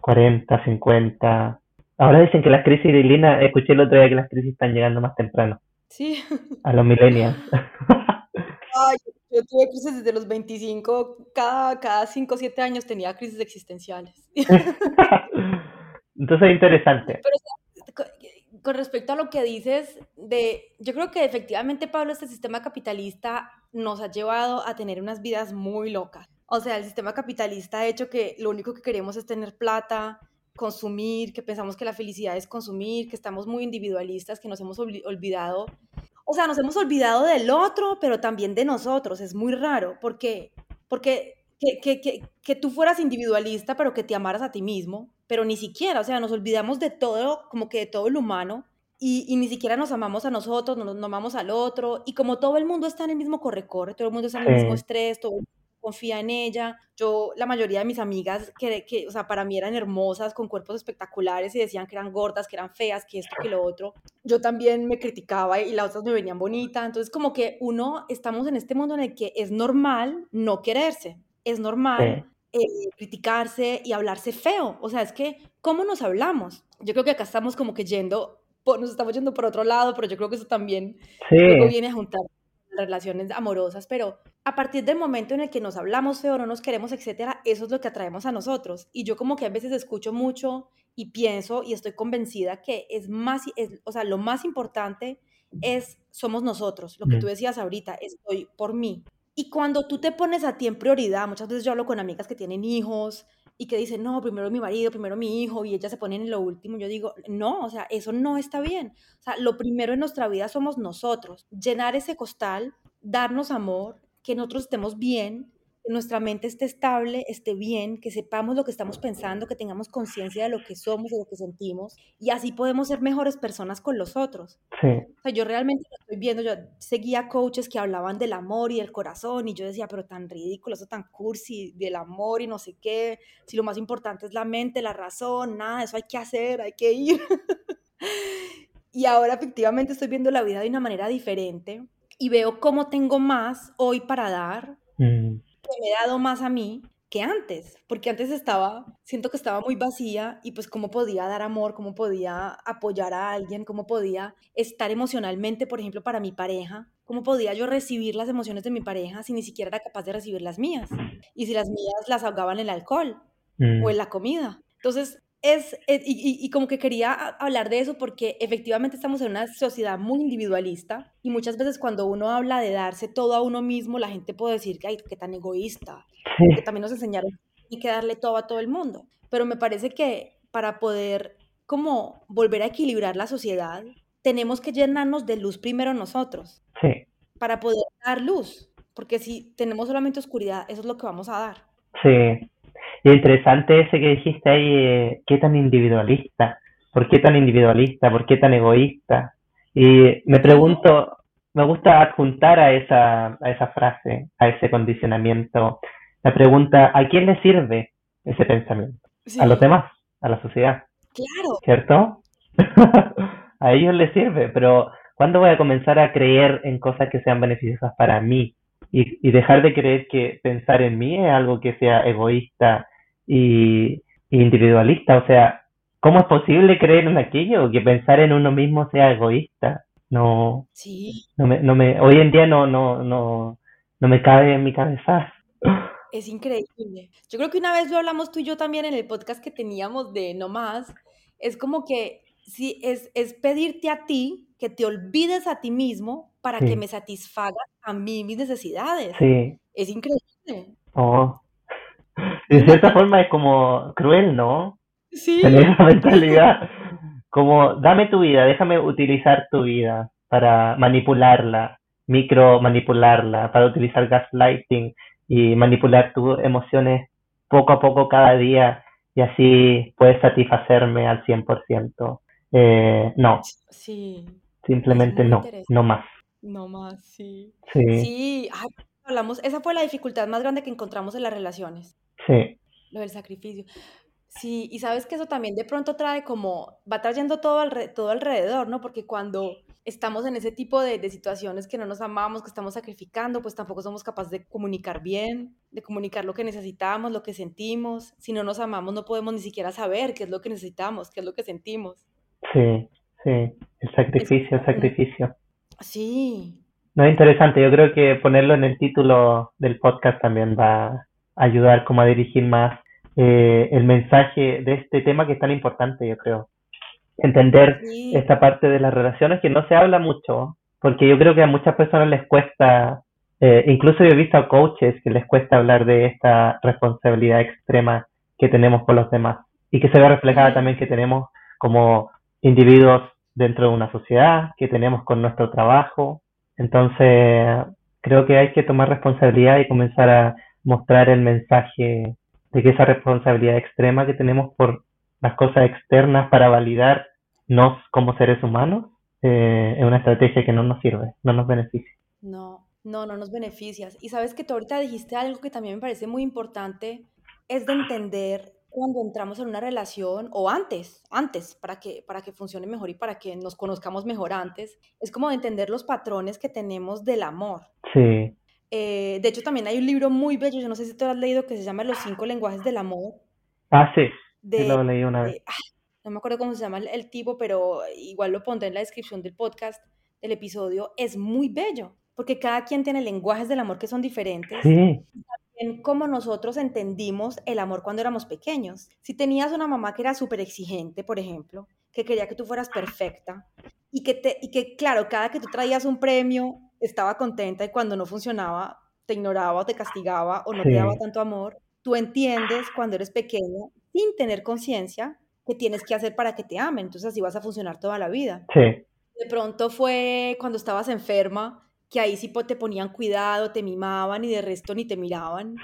40, 50. Ahora dicen que las crisis de Lina, escuché el otro día que las crisis están llegando más temprano. Sí. A los millennials. Ay, yo tuve crisis desde los 25, cada, cada 5 o 7 años tenía crisis existenciales. Entonces es interesante. Pero con respecto a lo que dices de, yo creo que efectivamente, Pablo, este sistema capitalista nos ha llevado a tener unas vidas muy locas. O sea, el sistema capitalista ha hecho que lo único que queremos es tener plata, consumir, que pensamos que la felicidad es consumir, que estamos muy individualistas, que nos hemos olvidado. O sea, nos hemos olvidado del otro, pero también de nosotros. Es muy raro, porque, porque que, que, que, que tú fueras individualista, pero que te amaras a ti mismo, pero ni siquiera, o sea, nos olvidamos de todo, como que de todo lo humano, y, y, ni siquiera nos amamos a nosotros, no nos amamos al otro, y como todo el mundo está en el mismo corre-corre, todo el mundo está en el mismo estrés, todo confía en ella. Yo, la mayoría de mis amigas, que, que, o sea, para mí eran hermosas, con cuerpos espectaculares y decían que eran gordas, que eran feas, que esto, que lo otro. Yo también me criticaba y las otras me venían bonita. Entonces, como que uno, estamos en este mundo en el que es normal no quererse, es normal eh, criticarse y hablarse feo. O sea, es que, ¿cómo nos hablamos? Yo creo que acá estamos como que yendo, nos estamos yendo por otro lado, pero yo creo que eso también luego viene a juntar relaciones amorosas, pero a partir del momento en el que nos hablamos feo, no nos queremos, etcétera, eso es lo que atraemos a nosotros. Y yo como que a veces escucho mucho y pienso y estoy convencida que es más, es, o sea, lo más importante es somos nosotros, lo que tú decías ahorita, estoy por mí. Y cuando tú te pones a ti en prioridad, muchas veces yo hablo con amigas que tienen hijos y que dicen, no, primero mi marido, primero mi hijo, y ellas se ponen en lo último, yo digo, no, o sea, eso no está bien. O sea, lo primero en nuestra vida somos nosotros. Llenar ese costal, darnos amor, que nosotros estemos bien, nuestra mente esté estable, esté bien, que sepamos lo que estamos pensando, que tengamos conciencia de lo que somos, de lo que sentimos, y así podemos ser mejores personas con los otros. Sí. O sea, yo realmente lo estoy viendo, yo seguía coaches que hablaban del amor y del corazón, y yo decía, pero tan ridículo, eso tan cursi, del amor y no sé qué, si lo más importante es la mente, la razón, nada, eso hay que hacer, hay que ir. y ahora efectivamente estoy viendo la vida de una manera diferente y veo cómo tengo más hoy para dar, Mm, que me he dado más a mí que antes, porque antes estaba, siento que estaba muy vacía y pues cómo podía dar amor, cómo podía apoyar a alguien, cómo podía estar emocionalmente, por ejemplo, para mi pareja, cómo podía yo recibir las emociones de mi pareja si ni siquiera era capaz de recibir las mías y si las mías las ahogaban en el alcohol mm, o en la comida. Entonces, es, es- y, y- y como que quería hablar de eso porque efectivamente estamos en una sociedad muy individualista y muchas veces cuando uno habla de darse todo a uno mismo, la gente puede decir que, ay, qué tan egoísta, porque también nos enseñaron y que darle todo a todo el mundo. Pero me parece que para poder como volver a equilibrar la sociedad, tenemos que llenarnos de luz primero nosotros, sí, para poder dar luz, porque si tenemos solamente oscuridad, eso es lo que vamos a dar. sí. Y interesante ese que dijiste ahí, eh, qué tan individualista, ¿por qué tan individualista? ¿Por qué tan egoísta? Y me pregunto, me gusta adjuntar a esa, a esa frase, a ese condicionamiento, la pregunta, ¿a quién le sirve ese pensamiento? A los demás, a la sociedad, claro, ¿cierto? A ellos les sirve, pero ¿cuándo voy a comenzar a creer en cosas que sean beneficiosas para mí? Y, y dejar de creer que pensar en mí es algo que sea egoísta y, y individualista. O sea, ¿cómo es posible creer en aquello? Que pensar en uno mismo sea egoísta. No, sí. no me, no me, hoy en día no, no, no, no me cabe en mi cabeza. Es increíble. Yo creo que una vez lo hablamos tú y yo también en el podcast que teníamos de No Más. Es como que sí, es, es pedirte a ti que te olvides a ti mismo para que me satisfagas a mí mis necesidades. sí, Es increíble. oh. De cierta forma es como cruel, ¿no? Tener Sí, esa mentalidad. Como, dame tu vida, déjame utilizar tu vida para manipularla, micro manipularla, para utilizar gaslighting y manipular tus emociones poco a poco cada día y así puedes satisfacerme al 100%. Eh, no, sí. Simplemente no, no más. No más, sí. Sí, Sí, ay, hablamos, esa fue la dificultad más grande que encontramos en las relaciones. sí, Lo del sacrificio. Sí, y sabes que eso también de pronto trae como, va trayendo todo, alre- todo alrededor, ¿no? Porque cuando estamos en ese tipo de, de situaciones que no nos amamos, que estamos sacrificando, pues tampoco somos capaces de comunicar bien, de comunicar lo que necesitamos, lo que sentimos. Si no nos amamos, no podemos ni siquiera saber qué es lo que necesitamos, qué es lo que sentimos. sí, sí. El sacrificio, el sacrificio. sí, No, es interesante. Yo creo que ponerlo en el título del podcast también va a ayudar como a dirigir más eh, el mensaje de este tema que es tan importante, yo creo. Entender sí, esta parte de las relaciones que no se habla mucho, porque yo creo que a muchas personas les cuesta, eh, incluso yo he visto a coaches que les cuesta hablar de esta responsabilidad extrema que tenemos con los demás y que se ve reflejada también que tenemos como individuos dentro de una sociedad, que tenemos con nuestro trabajo. Entonces, creo que hay que tomar responsabilidad y comenzar a mostrar el mensaje de que esa responsabilidad extrema que tenemos por las cosas externas para validarnos como seres humanos eh, es una estrategia que no nos sirve, no nos beneficia. no, no, no nos beneficias. Y sabes que tú ahorita dijiste algo que también me parece muy importante, es de entender cuando entramos en una relación o antes, antes, para que, para que funcione mejor y para que nos conozcamos mejor antes, es como de entender los patrones que tenemos del amor. Sí, Eh, de hecho, también hay un libro muy bello, yo no sé si tú lo has leído, que se llama Los cinco lenguajes del amor, ah, sí, sí de, lo leí una vez. de- no me acuerdo cómo se llama el, el tipo, pero igual lo pondré en la descripción del podcast, del episodio, es muy bello, porque cada quien tiene lenguajes del amor que son diferentes. Sí, en cómo nosotros entendimos el amor cuando éramos pequeños. Si tenías una mamá que era súper exigente, por ejemplo, que quería que tú fueras perfecta y que, te, y que, claro, cada que tú traías un premio estaba contenta y cuando no funcionaba te ignoraba o te castigaba o no te daba tanto amor, tú entiendes cuando eres pequeño, sin tener conciencia, que tienes que hacer para que te amen. Entonces así vas a funcionar toda la vida. sí, De pronto fue cuando estabas enferma, que ahí sí te ponían cuidado, te mimaban y de resto ni te miraban.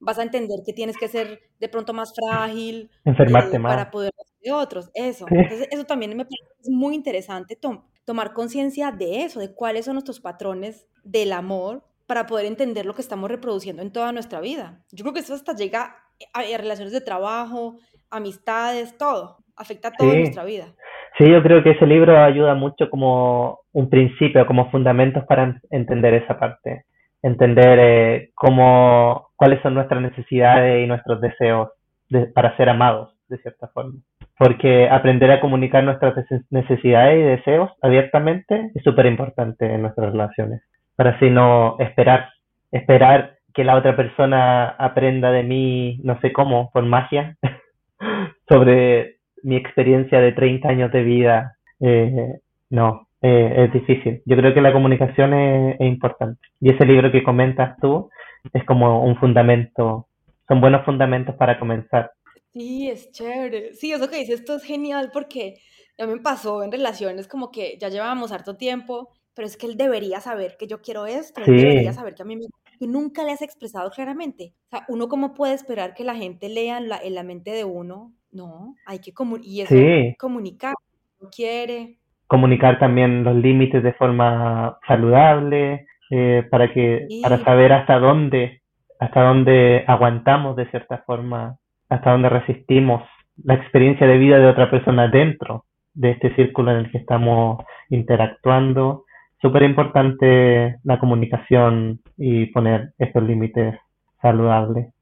vas a entender que tienes que ser de pronto más frágil Enfermarte eh, más. para poder de otros, eso. Sí. Entonces, eso también me parece muy interesante tom- tomar conciencia de eso, de cuáles son nuestros patrones del amor para poder entender lo que estamos reproduciendo en toda nuestra vida. Yo creo que eso hasta llega a, a relaciones de trabajo, amistades, todo. Afecta a Sí. nuestra vida. Sí, yo creo que ese libro ayuda mucho como un principio, como fundamentos para en- entender esa parte, entender eh, cómo, cuáles son nuestras necesidades y nuestros deseos de- para ser amados, de cierta forma. Porque aprender a comunicar nuestras nece- necesidades y deseos abiertamente es súper importante en nuestras relaciones, para así no esperar, esperar que la otra persona aprenda de mí, no sé cómo, por magia, sobre mi experiencia de 30 años de vida, eh, no, eh, es difícil. Yo creo que la comunicación es, es importante. Y ese libro que comentas tú es como un fundamento, son buenos fundamentos para comenzar. Sí, es chévere. Sí, eso que dices esto es genial porque a mí me pasó en relaciones como que ya llevábamos harto tiempo, pero es que él debería saber que yo quiero esto, él debería Sí, saber que a mí me... Tú nunca le has expresado claramente. O sea, uno cómo puede esperar que la gente lea en la, en la mente de uno. No, hay que comunicar. Y eso, sí. comunicar. No quiere. Comunicar también los límites de forma saludable, eh, para que, para saber hasta dónde, hasta dónde aguantamos de cierta forma, hasta dónde resistimos la experiencia de vida de otra persona dentro de este círculo en el que estamos interactuando. Súper importante la comunicación y poner estos límites saludables.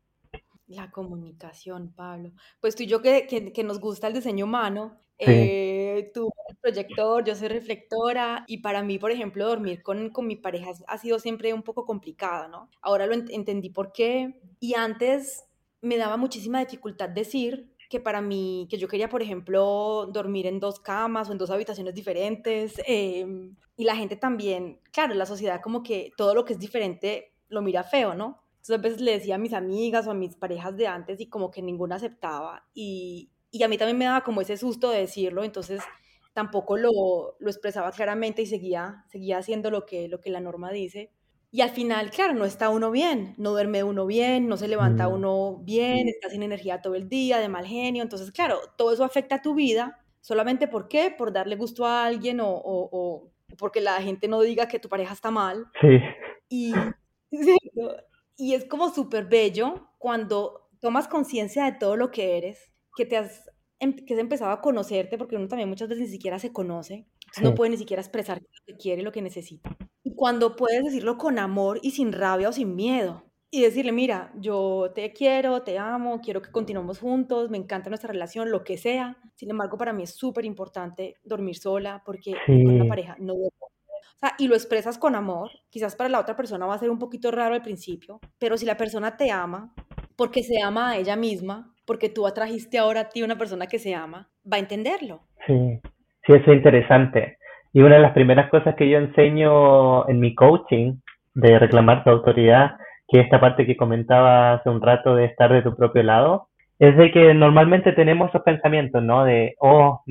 La comunicación, Pablo. Pues tú y yo que, que, que nos gusta el diseño humano, Sí, eh, tú eres proyector, yo soy reflectora, y para mí, por ejemplo, dormir con, con mi pareja ha sido siempre un poco complicado, ¿no? Ahora lo ent- entendí por qué, y antes me daba muchísima dificultad decir que para mí, que yo quería, por ejemplo, dormir en dos camas o en dos habitaciones diferentes, em, y la gente también, claro, la sociedad como que todo lo que es diferente lo mira feo, ¿no? Entonces a veces le decía a mis amigas o a mis parejas de antes y como que ninguna aceptaba. Y, y a mí también me daba como ese susto de decirlo, entonces tampoco lo, lo expresaba claramente y seguía, seguía haciendo lo que, lo que la norma dice. Y al final, claro, no está uno bien, no duerme uno bien, no se levanta mm, uno bien, está sin energía todo el día, de mal genio. Entonces, claro, todo eso afecta a tu vida. ¿Solamente por qué? Por darle gusto a alguien o, o- o porque la gente no diga que tu pareja está mal. sí, Y, y es como súper bello cuando tomas conciencia de todo lo que eres, que te has, em- que has empezado a conocerte, porque uno también muchas veces ni siquiera se conoce, no puede ni siquiera expresar lo que quiere y lo que necesita. Y cuando puedes decirlo con amor y sin rabia o sin miedo. Y decirle, mira, yo te quiero, te amo, quiero que continuemos juntos, me encanta nuestra relación, lo que sea. Sin embargo, para mí es súper importante dormir sola porque con una pareja no duermo o sea, y lo expresas con amor, quizás para la otra persona va a ser un poquito raro al principio, pero si la persona te ama, porque se ama a ella misma, porque tú atrajiste ahora a ti una persona que se ama, va a entenderlo. sí, sí, eso es interesante. Y una de las primeras cosas que yo enseño en mi coaching de reclamar tu autoridad, que esta parte que comentaba hace un rato de estar de tu propio lado, es de que normalmente tenemos esos pensamientos, ¿no? De, oh,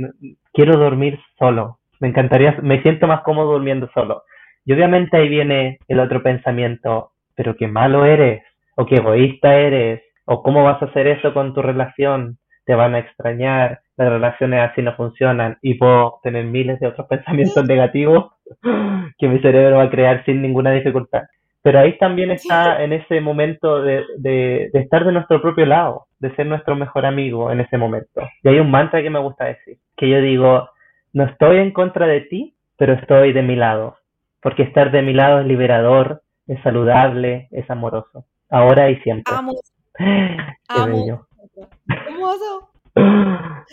quiero dormir solo, me encantaría, me siento más cómodo durmiendo solo. Y obviamente ahí viene el otro pensamiento, pero qué malo eres, o qué egoísta eres, o cómo vas a hacer eso con tu relación, te van a extrañar, las relaciones así no funcionan, y puedo tener miles de otros pensamientos negativos que mi cerebro va a crear sin ninguna dificultad. Pero ahí también está en ese momento de, de, de estar de nuestro propio lado, de ser nuestro mejor amigo en ese momento. Y hay un mantra que me gusta decir, que yo digo, no estoy en contra de ti, pero estoy de mi lado, porque estar de mi lado es liberador, es saludable, es amoroso, ahora y siempre. Amo, Qué bello. Hermoso.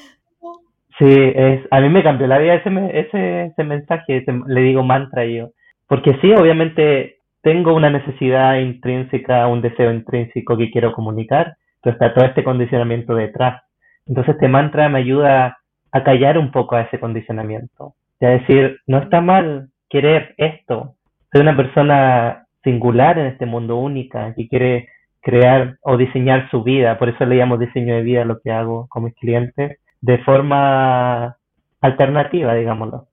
Sí, es, a mí me cambió la vida ese, ese, ese mensaje, ese- le digo mantra yo. Porque sí, obviamente tengo una necesidad intrínseca, un deseo intrínseco que quiero comunicar, pero está todo este condicionamiento detrás. Entonces este mantra me ayuda a callar un poco a ese condicionamiento. Y a decir, no está mal querer esto. Soy una persona singular en este mundo única que quiere crear o diseñar su vida. Por eso le llamo diseño de vida lo que hago con mis clientes de forma alternativa, digámoslo,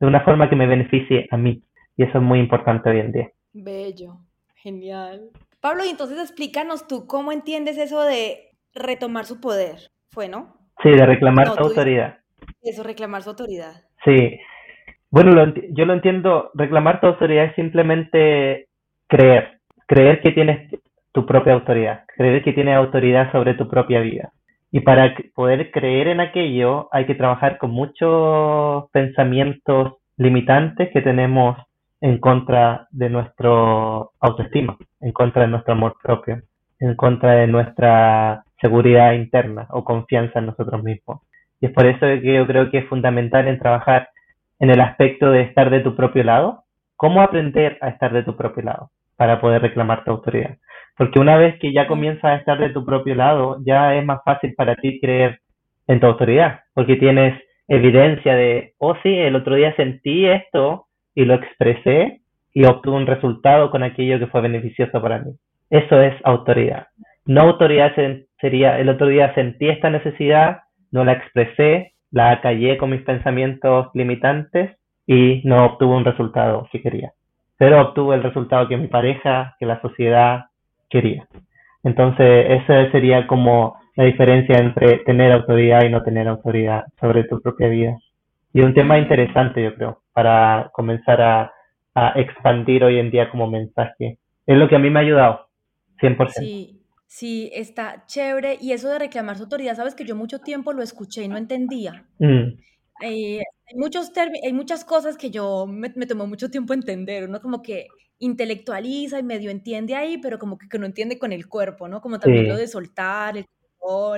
de una forma que me beneficie a mí. Y eso es muy importante hoy en día. Bello, genial. Pablo, y entonces explícanos tú cómo entiendes eso de retomar su poder. ¿Fue, no? Sí, de reclamar su autoridad. Eso, reclamar su autoridad. Sí. Bueno, yo lo entiendo, reclamar tu autoridad es simplemente creer, creer que tienes tu propia autoridad, creer que tienes autoridad sobre tu propia vida. Y para poder creer en aquello hay que trabajar con muchos pensamientos limitantes que tenemos en contra de nuestro autoestima, en contra de nuestro amor propio, en contra de nuestra seguridad interna o confianza en nosotros mismos. Y es por eso que yo creo que es fundamental en trabajar en el aspecto de estar de tu propio lado, cómo aprender a estar de tu propio lado para poder reclamar tu autoridad. Porque una vez que ya comienzas a estar de tu propio lado, ya es más fácil para ti creer en tu autoridad, porque tienes evidencia de, oh sí, el otro día sentí esto y lo expresé y obtuve un resultado con aquello que fue beneficioso para mí. Eso es autoridad. No autoridad sería, el otro día sentí esta necesidad, no la expresé, la acallé con mis pensamientos limitantes y no obtuve un resultado que quería. Pero obtuve el resultado que mi pareja, que la sociedad quería. Entonces, esa sería como la diferencia entre tener autoridad y no tener autoridad sobre tu propia vida. Y un tema interesante, yo creo, para comenzar a, expandir hoy en día como mensaje. Es lo que a mí me ha ayudado, 100%. Sí, sí, está chévere. Y eso de reclamar su autoridad, sabes que yo mucho tiempo lo escuché y no entendía. Mm. Eh, hay, muchos hay muchas cosas que yo me, me tomó mucho tiempo entender, ¿no? Como que intelectualiza y medio entiende ahí, pero como que, no entiende con el cuerpo, ¿no? Como también lo de soltar, el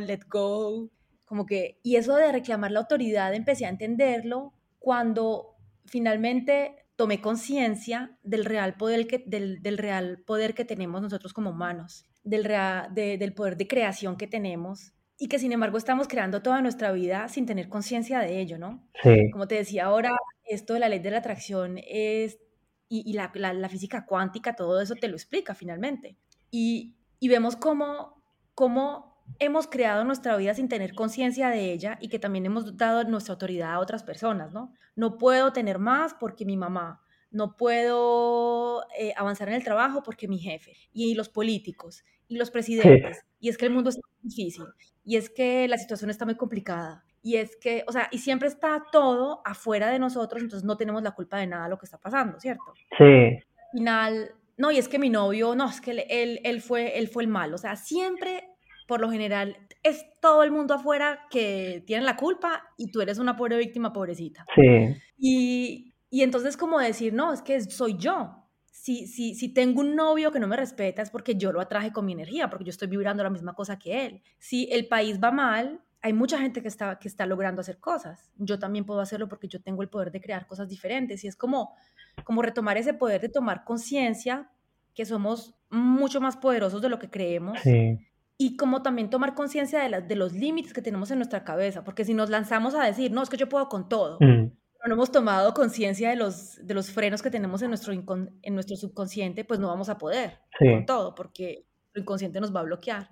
let go, como que, y eso de reclamar la autoridad, empecé a entenderlo cuando finalmente tomé conciencia del real poder que del, del, real poder que tenemos nosotros como humanos, del real, del poder de creación que tenemos y que sin embargo estamos creando toda nuestra vida sin tener conciencia de ello, ¿no? Sí. Como te decía ahora, esto de la ley de la atracción es y, la, la, física cuántica, todo eso te lo explica finalmente. Y, y vemos cómo, cómo hemos creado nuestra vida sin tener conciencia de ella y que también hemos dado nuestra autoridad a otras personas, ¿no? No puedo tener más porque mi mamá, no puedo eh, avanzar en el trabajo porque mi jefe, y los políticos, y los presidentes, y es que el mundo está difícil, y es que la situación está muy complicada, y es que, o sea, y siempre está todo afuera de nosotros, entonces no tenemos la culpa de nada de lo que está pasando, ¿cierto? Sí. Al final, no, y es que mi novio, no, es que él, él, fue, él fue el mal, o sea, siempre, por lo general, es todo el mundo afuera que tiene la culpa y tú eres una pobre víctima, pobrecita. Sí. Y, y entonces como decir, no, es que soy yo. Si, si, si tengo un novio que no me respeta es porque yo lo atraje con mi energía, porque yo estoy vibrando la misma cosa que él. Si el país va mal, hay mucha gente que está, que está logrando hacer cosas. Yo también puedo hacerlo porque yo tengo el poder de crear cosas diferentes y es como, como retomar ese poder de tomar conciencia que somos mucho más poderosos de lo que creemos. Y como también tomar conciencia de, de los límites que tenemos en nuestra cabeza, porque si nos lanzamos a decir, no, es que yo puedo con todo, mm. pero no hemos tomado conciencia de los, de los frenos que tenemos en nuestro, en nuestro subconsciente, pues no vamos a poder con todo, porque lo inconsciente nos va a bloquear.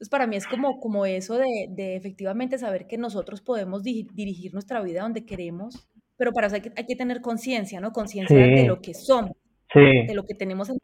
Entonces, para mí es como, como eso de, de efectivamente saber que nosotros podemos dirigir nuestra vida donde queremos, pero para eso hay que, hay que tener conciencia, ¿no? Conciencia de lo que somos, de lo que tenemos en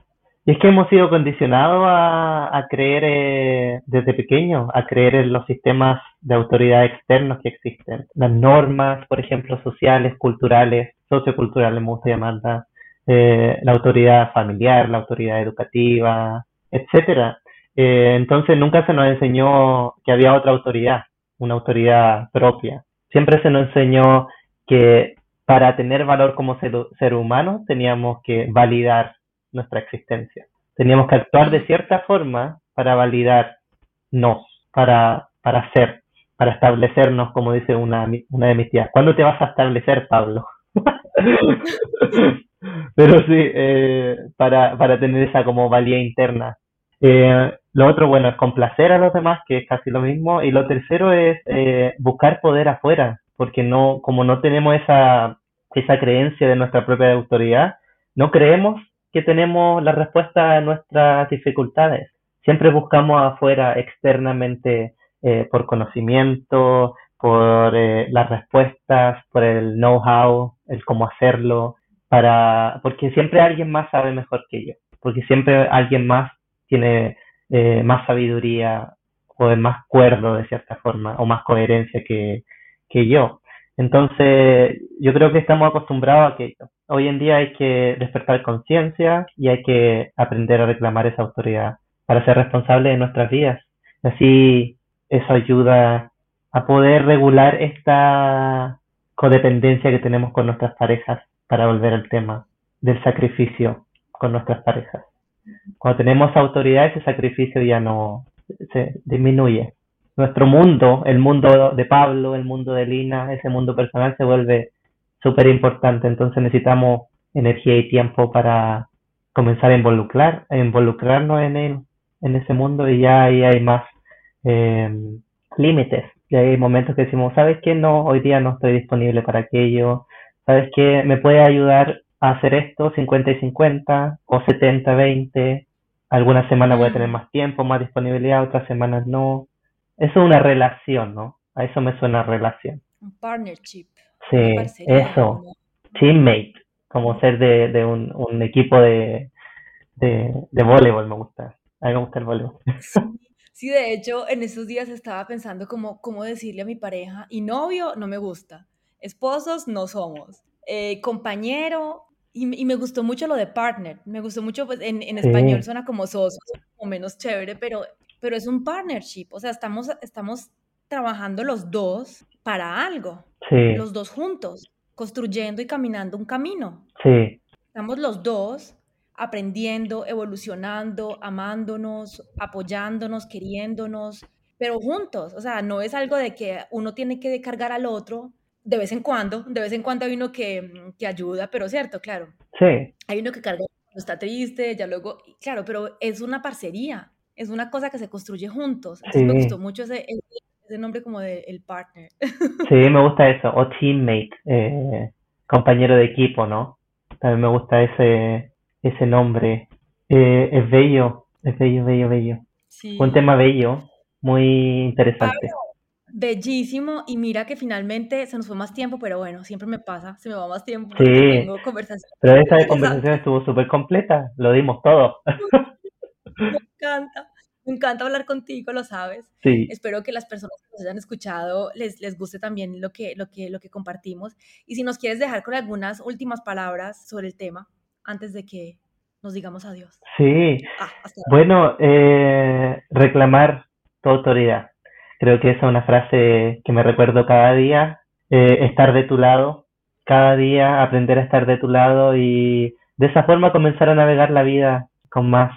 y es que hemos sido condicionados a, a creer eh, desde pequeño, a creer en los sistemas de autoridad externos que existen. Las normas, por ejemplo, sociales, culturales, socioculturales, me gusta llamarlas, eh, la autoridad familiar, la autoridad educativa, etcétera. Eh, entonces nunca se nos enseñó que había otra autoridad, una autoridad propia. Siempre se nos enseñó que para tener valor como ser, humano teníamos que validar nuestra existencia. Teníamos que actuar de cierta forma para validarnos, para, para ser, para establecernos, como dice una, una de mis tías. ¿Cuándo te vas a establecer, Pablo? Pero sí, eh, para, para tener esa como valía interna. Eh, lo otro, bueno, es complacer a los demás, que es casi lo mismo. Y lo tercero es eh, buscar poder afuera, porque no, como no tenemos esa, esa creencia de nuestra propia autoridad, no creemos que tenemos la respuesta a nuestras dificultades. Siempre buscamos afuera externamente eh, por conocimiento, por las respuestas, por el know-how, el cómo hacerlo, para, porque siempre alguien más sabe mejor que yo, porque siempre alguien más tiene eh, más sabiduría o es más cuerdo de cierta forma o más coherencia que, que yo. Entonces, yo creo que estamos acostumbrados a que hoy en día hay que despertar conciencia y hay que aprender a reclamar esa autoridad para ser responsable de nuestras vidas. Así, eso ayuda a poder regular esta codependencia que tenemos con nuestras parejas para volver al tema del sacrificio con nuestras parejas. Cuando tenemos autoridad, ese sacrificio ya no se disminuye nuestro mundo, el mundo de Pablo, el mundo de Lina, ese mundo personal se vuelve súper importante. Entonces necesitamos energía y tiempo para comenzar a involucrar, a involucrarnos en él, en ese mundo y ya ahí hay más eh, límites. Y hay momentos que decimos, ¿sabes qué? No, hoy día no estoy disponible para aquello. ¿Sabes qué? ¿Me puede ayudar hacer esto 50 y 50 o 70, 20? Algunas semanas voy a tener mm. más tiempo, más disponibilidad, otras semanas no. Eso es una relación, ¿no? A eso me suena relación. Un partnership. Sí, eso. Teammate, como ser de, de un, un equipo de, de, de voleibol, me gusta. A mí me gusta el voleibol. Sí, de hecho, en esos días estaba pensando como cómo decirle a mi pareja, y novio no me gusta, esposos no somos, eh, compañero, y, y, me gustó mucho lo de partner, me gustó mucho, pues en, en español suena como soso, como menos chévere, pero pero es un partnership, o sea, estamos, estamos trabajando los dos para algo, los dos juntos, construyendo y caminando un camino. Sí. Estamos los dos aprendiendo, evolucionando, amándonos, apoyándonos, queriéndonos, pero juntos, o sea, no es algo de que uno tiene que cargar al otro de vez en cuando, de vez en cuando hay uno que, que ayuda, pero cierto, claro. Sí. Hay uno que carga, está triste, ya luego, claro, pero es una parcería, es una cosa que se construye juntos. Sí. me gustó mucho ese, ese nombre como de el partner. Sí, me gusta eso, o teammate, eh, compañero de equipo, ¿no? También me gusta ese, ese nombre. Eh, es bello, es bello, bello, bello. Sí. Un tema bello, muy interesante. Bellísimo, y mira que finalmente se nos fue más tiempo, pero bueno, siempre me pasa, se me va más tiempo. Sí, tengo pero esta conversación estuvo súper completa, lo dimos todo. Me encanta. Me encanta hablar contigo, lo sabes. Sí. Espero que las personas que nos hayan escuchado les, les guste también lo que, lo, que, lo que compartimos. Y si nos quieres dejar con algunas últimas palabras sobre el tema antes de que nos digamos adiós. Sí. Ah, bueno, eh, reclamar tu autoridad. Creo que esa es una frase que me recuerdo cada día. Eh, estar de tu lado, cada día aprender a estar de tu lado y de esa forma comenzar a navegar la vida con más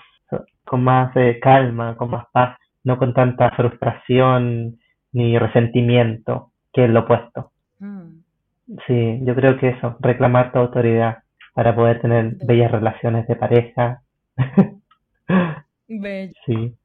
con más eh, calma, con más paz, no con tanta frustración ni resentimiento, que es lo opuesto. Mm. Sí, yo creo que eso, reclamar tu autoridad para poder tener bellas relaciones de pareja. Bello. Sí.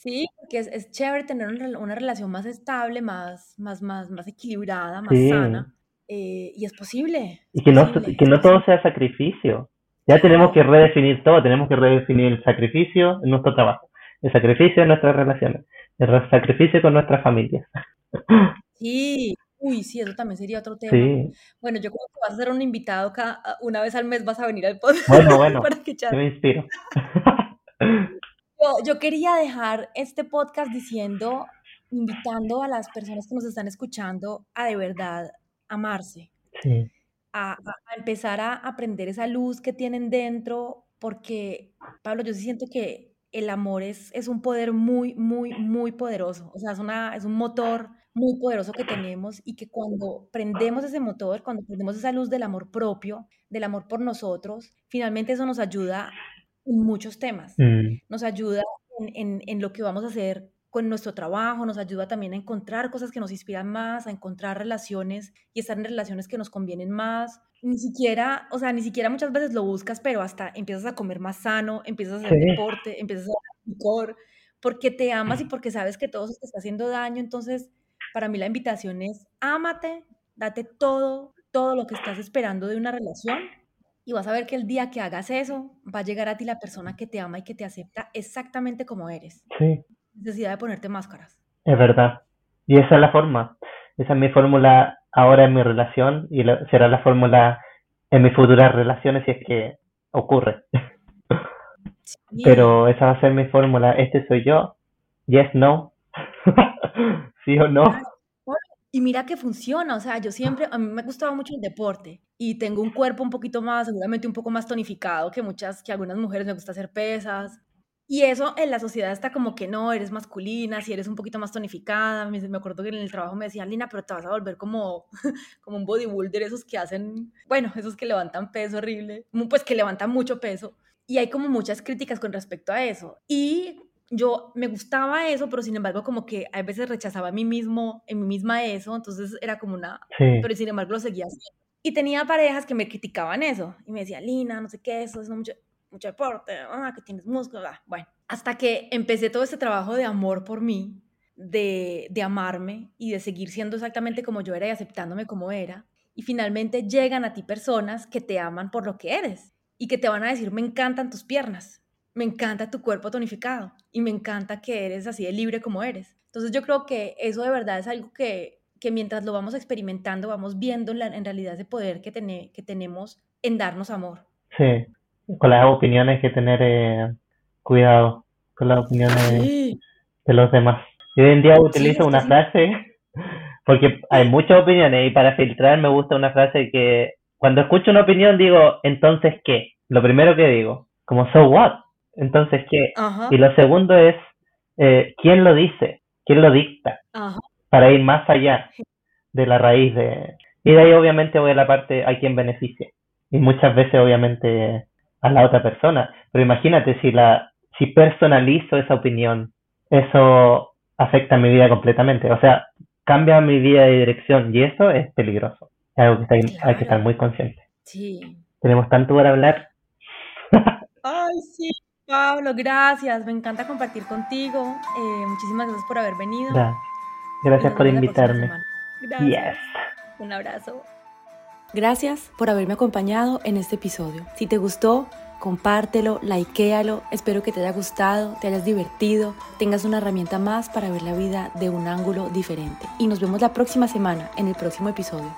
Sí, porque es, es chévere tener una, relación más estable, más, más, más, más equilibrada, más sana. Eh, y es posible. y que, no, que no todo sea sacrificio. Ya tenemos que redefinir todo, tenemos que redefinir el sacrificio en nuestro trabajo, el sacrificio en nuestras relaciones, el sacrificio con nuestras familias. Sí, uy, sí, eso también sería otro tema. Sí. Bueno, yo creo que vas a ser un invitado cada, una vez al mes, vas a venir al podcast. Bueno, bueno, yo me inspiro. Yo, yo quería dejar este podcast diciendo, invitando a las personas que nos están escuchando a de verdad amarse. Sí a, empezar a aprender esa luz que tienen dentro, porque, Pablo, yo sí siento que el amor es, es un poder muy, muy, muy poderoso. O sea, es, una, es un motor muy poderoso que tenemos y que cuando prendemos ese motor, cuando prendemos esa luz del amor propio, del amor por nosotros, finalmente eso nos ayuda en muchos temas. Mm. Nos ayuda en, en, en, lo que vamos a hacer con nuestro trabajo, nos ayuda también a encontrar cosas que nos inspiran más, a encontrar relaciones y estar en relaciones que nos convienen más. Ni siquiera, o sea, ni siquiera muchas veces lo buscas, pero hasta empiezas a comer más sano, empiezas a hacer deporte, empiezas a hacer licor, porque te amas y porque sabes que todo eso te está haciendo daño. Entonces, para mí la invitación es, ámate, date todo, todo lo que estás esperando de una relación y vas a ver que el día que hagas eso, va a llegar a ti la persona que te ama y que te acepta exactamente como eres. Sí necesidad de ponerte máscaras. Es verdad. Y esa es la forma. Esa es mi fórmula ahora en mi relación y será la fórmula en mis futuras relaciones si es que ocurre. Pero esa va a ser mi fórmula. Este soy yo. Yes, no. sí o no. Y mira que funciona, o sea, yo siempre, a mí me gustaba mucho el deporte y tengo un cuerpo un poquito más, seguramente un poco más tonificado que muchas, que algunas mujeres me gusta hacer pesas. Y eso en la sociedad está como que no, eres masculina, si eres un poquito más tonificada. Me, acuerdo que en el trabajo me decían, Lina, pero te vas a volver como, como un bodybuilder, esos que hacen, bueno, esos que levantan peso horrible, pues que levantan mucho peso. Y hay como muchas críticas con respecto a eso. Y yo me gustaba eso, pero sin embargo como que a veces rechazaba a mí mismo, en mí misma eso, entonces era como una, pero sin embargo lo seguía haciendo. Y tenía parejas que me criticaban eso y me decían, Lina, no sé qué, eso es mucho, mucho deporte, ah, que tienes músculo, ah, bueno. Hasta que empecé todo este trabajo de amor por mí, de, de amarme y de seguir siendo exactamente como yo era y aceptándome como era. Y finalmente llegan a ti personas que te aman por lo que eres y que te van a decir, me encantan tus piernas, me encanta tu cuerpo tonificado y me encanta que eres así de libre como eres. Entonces yo creo que eso de verdad es algo que, que mientras lo vamos experimentando, vamos viendo la, en realidad ese poder que, que tenemos en darnos amor. Sí, con las opiniones que tener eh, cuidado con las opiniones de los demás. Yo hoy en día utilizo una frase, porque hay muchas opiniones y para filtrar me gusta una frase que cuando escucho una opinión digo, entonces, ¿qué? Lo primero que digo, como, so what? Entonces, ¿qué? Y lo segundo es, eh, ¿quién lo dice? ¿Quién lo dicta? Para ir más allá de la raíz de... Y de ahí obviamente voy a la parte a quien beneficia. Y muchas veces obviamente a la otra persona. Pero imagínate si la si personalizo esa opinión, eso afecta mi vida completamente. O sea, cambia mi vida de dirección y eso es peligroso. Es algo que hay que estar muy consciente. Sí. Tenemos tanto por hablar. Ay, sí. Pablo, gracias. Me encanta compartir contigo. Eh, muchísimas gracias por haber venido. Gracias, por invitarme. Gracias. Un abrazo. Gracias por haberme acompañado en este episodio. Si te gustó, compártelo, likealo. Espero que te haya gustado, te hayas divertido, tengas una herramienta más para ver la vida de un ángulo diferente. Y nos vemos la próxima semana en el próximo episodio.